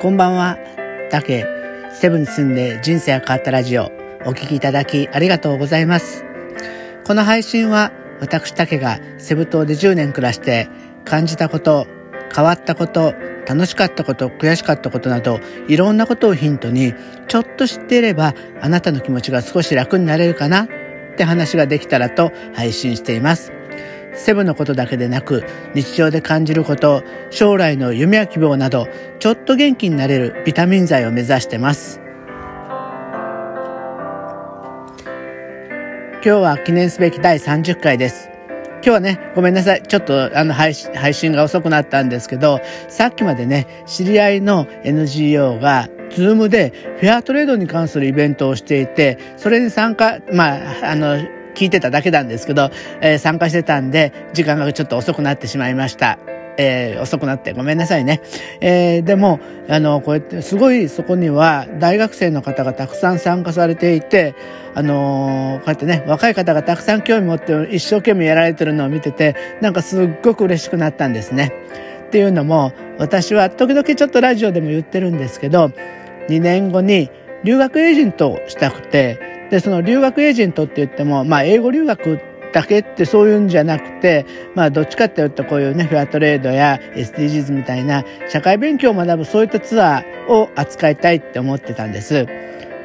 こんばんは。竹、セブンに住んで人生が変わったラジオ、お聞きいただきありがとうございます。この配信は、私竹がセブ島で10年暮らして感じたこと、変わったこと、楽しかったこと、悔しかったことなど、いろんなことをヒントに、ちょっと知っていれば、あなたの気持ちが少し楽になれるかなって話ができたらと配信しています。セブのことだけでなく、日常で感じること、将来の夢や希望など、ちょっと元気になれるビタミン剤を目指してます。今日は記念すべき第30回です。今日はね、ごめんなさい。ちょっとあの配信が遅くなったんですけど、さっきまでね、知り合いの NGO が、ズームでフェアトレードに関するイベントをしていて、それに参加、まあ、あの、聞いてただけなんですけど、えー、参加してたんで、時間がちょっと遅くなってしまいました。えー、遅くなってごめんなさいね。えー、でも、あの、こうやってすごいそこには大学生の方がたくさん参加されていて、あのー、こうやってね、若い方がたくさん興味持って一生懸命やられてるのを見てて、なんかすっごく嬉しくなったんですね。っていうのも、私は時々ちょっとラジオでも言ってるんですけど、2年後に留学エージェントをしたくて、で、その留学エージェントって言っても、まあ、英語留学だけってそういうんじゃなくて、まあ、どっちかっていうとこういうね、フェアトレードや SDGs みたいな社会勉強を学ぶそういったツアーを扱いたいって思ってたんです。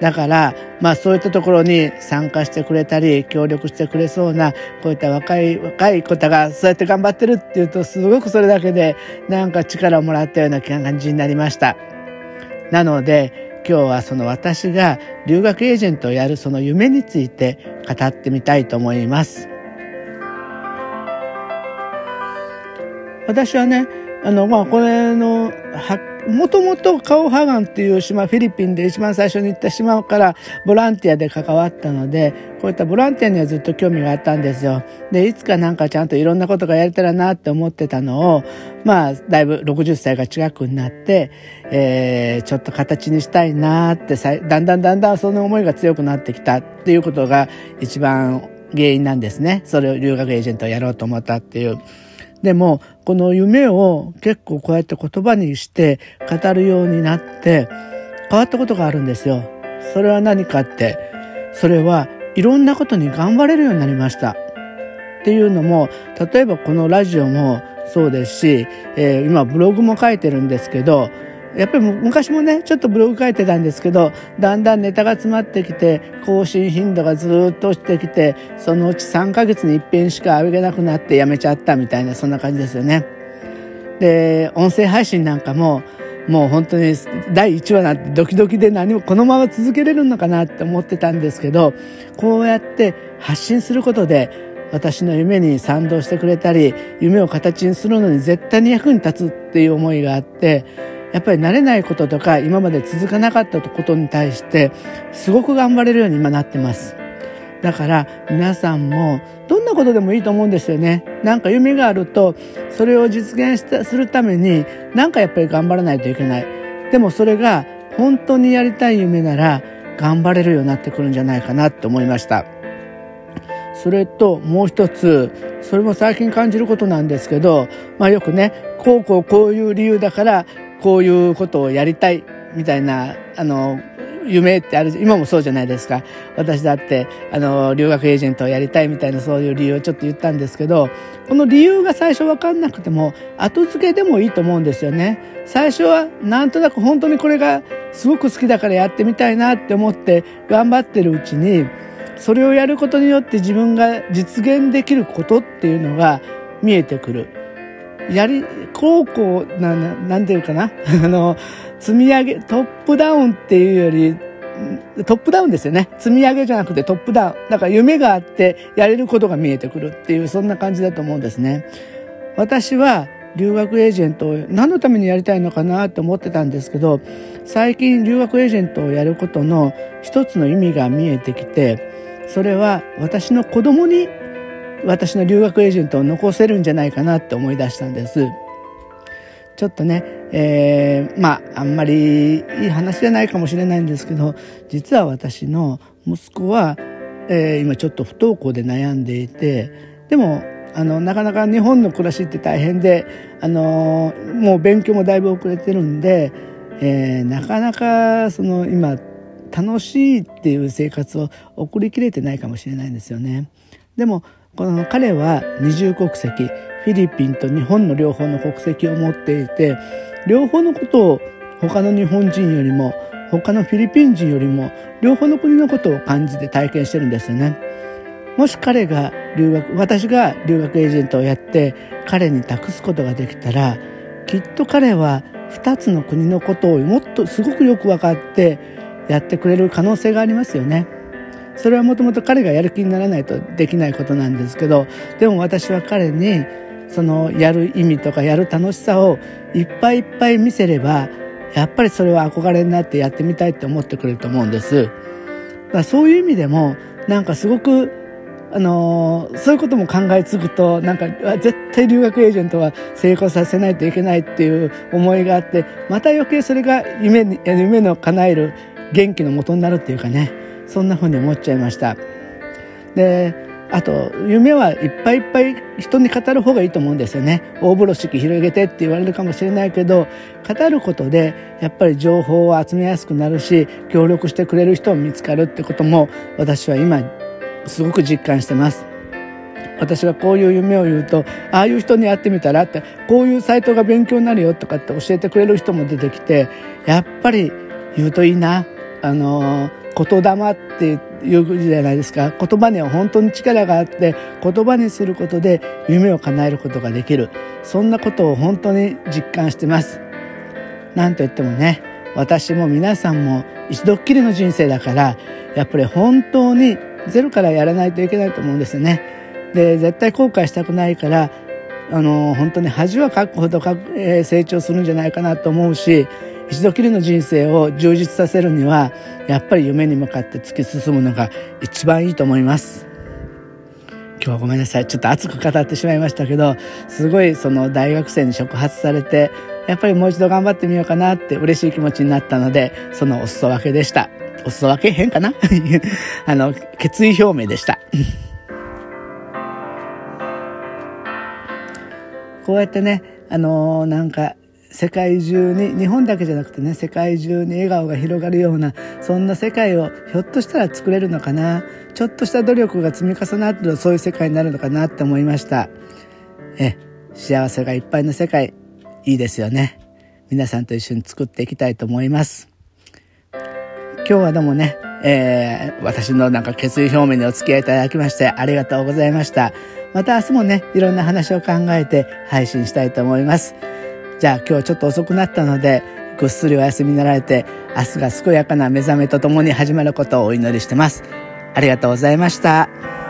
だから、まあそういったところに参加してくれたり、協力してくれそうな、こういった若い、若い方がそうやって頑張ってるっていうと、すごくそれだけでなんか力をもらったような感じになりました。なので、今日はその私が留学エージェントをやるその夢について語ってみたいと思います。私はね、あの、まあ、これの、もともとカオハガンっていう島、フィリピンで一番最初に行った島からボランティアで関わったので、こういったボランティアにはずっと興味があったんですよ。で、いつかなんかちゃんといろんなことがやれたらなって思ってたのを、まあ、だいぶ60歳が近くになって、えー、ちょっと形にしたいなってだんだんだんだんその思いが強くなってきたっていうことが一番原因なんですね。それを留学エージェントをやろうと思ったっていう。でも、この夢を結構こうやって言葉にして語るようになって変わったことがあるんですよ。それは何かって、それはいろんなことに頑張れるようになりました。っていうのも、例えばこのラジオもそうですし、えー、今ブログも書いてるんですけど、やっぱり昔もね、ちょっとブログ書いてたんですけど、だんだんネタが詰まってきて、更新頻度がずっと落ちてきて、そのうち3ヶ月に一遍しか上げなくなってやめちゃったみたいな、そんな感じですよね。で、音声配信なんかも、もう本当に第1話なんてドキドキで何もこのまま続けれるのかなって思ってたんですけど、こうやって発信することで私の夢に賛同してくれたり、夢を形にするのに絶対に役に立つっていう思いがあって、やっぱり慣れないこととか今まで続かなかったことに対してすごく頑張れるように今なってます。だから皆さんもどんなことでもいいと思うんですよね。なんか夢があるとそれを実現したするためになんかやっぱり頑張らないといけない。でもそれが本当にやりたい夢なら頑張れるようになってくるんじゃないかなって思いました。それともう一つ、それも最近感じることなんですけど、まあよくね、こうこうこういう理由だからこういうことをやりたいみたいな、あの、夢ってある、今もそうじゃないですか。私だって、あの、留学エージェントをやりたいみたいなそういう理由をちょっと言ったんですけど、この理由が最初わかんなくても、後付けでもいいと思うんですよね。最初はなんとなく本当にこれがすごく好きだからやってみたいなって思って頑張ってるうちに、それをやることによって自分が実現できることっていうのが見えてくる。やり、こうこう、な、なんていうかな？あの、積み上げ、トップダウンっていうより、トップダウンですよね。積み上げじゃなくてトップダウン。だから夢があってやれることが見えてくるっていう、そんな感じだと思うんですね。私は留学エージェントを何のためにやりたいのかなと思ってたんですけど、最近留学エージェントをやることの一つの意味が見えてきて、それは私の子供に私の留学エージェントを残せるんじゃないかなって思い出したんです。ちょっとね、えー、まあ、あんまりいい話じゃないかもしれないんですけど、実は私の息子は、えー、今ちょっと不登校で悩んでいて、でも、あの、なかなか日本の暮らしって大変で、あの、もう勉強もだいぶ遅れてるんで、え、なかなかその今楽しいっていう生活を送りきれてないかもしれないんですよね。でもこの彼は二重国籍フィリピンと日本の両方の国籍を持っていて両方のことを他の日本人よりも他のフィリピン人よりも両方の国のことを感じて体験してるんですよね。もし彼が留学私が留学エージェントをやって彼に託すことができたらきっと彼は2つの国のことをもっとすごくよく分かってやってくれる可能性がありますよね。それはもともと彼がやる気にならないとできないことなんですけどでも私は彼にそのやる意味とかやる楽しさをいっぱいいっぱい見せればやっぱりそれは憧れになってやってみたいって思ってくれると思うんです。だからそういう意味でもなんかすごくあのー、そういうことも考えつくとなんか絶対留学エージェントは成功させないといけないっていう思いがあってまた余計それが夢に夢の叶える元気の元になるっていうかねそんな風に思っちゃいました。であと夢はいっぱいいっぱい人に語る方がいいと思うんですよね。大風呂敷広げてって言われるかもしれないけど語ることでやっぱり情報を集めやすくなるし協力してくれる人を見つかるってことも私は今すごく実感してます。私がこういう夢を言うとああいう人に会ってみたらってこういうサイトが勉強になるよとかって教えてくれる人も出てきてやっぱり言うといいな。あの言霊っていうじゃないですか。言葉には本当に力があって言葉にすることで夢を叶えることができる。そんなことを本当に実感してます。なんといってもね私も皆さんも一度っきりの人生だからやっぱり本当にゼロからやらないといけないと思うんですよね。で絶対後悔したくないからあの本当に恥はかくほどか、えー、成長するんじゃないかなと思うし一度きりの人生を充実させるにはやっぱり夢に向かって突き進むのが一番いいと思います。今日はごめんなさい。ちょっと熱く語ってしまいましたけどすごいその大学生に触発されてやっぱりもう一度頑張ってみようかなって嬉しい気持ちになったのでそのお裾分けでした。お裾分け変かな？あの決意表明でした。こうやってねあのー、なんか世界中に日本だけじゃなくてね世界中に笑顔が広がるようなそんな世界をひょっとしたら作れるのかな。ちょっとした努力が積み重なるとそういう世界になるのかなって思いました。え幸せがいっぱいの世界いいですよね。皆さんと一緒に作っていきたいと思います。今日はどうもね、えー、私のなんか決意表明にお付き合いいただきましてありがとうございました。また明日もねいろんな話を考えて配信したいと思いますじゃあ今日はちょっと遅くなったのでぐっすりお休みになられて明日が健やかな目覚めとともに始まることをお祈りしてます。ありがとうございました。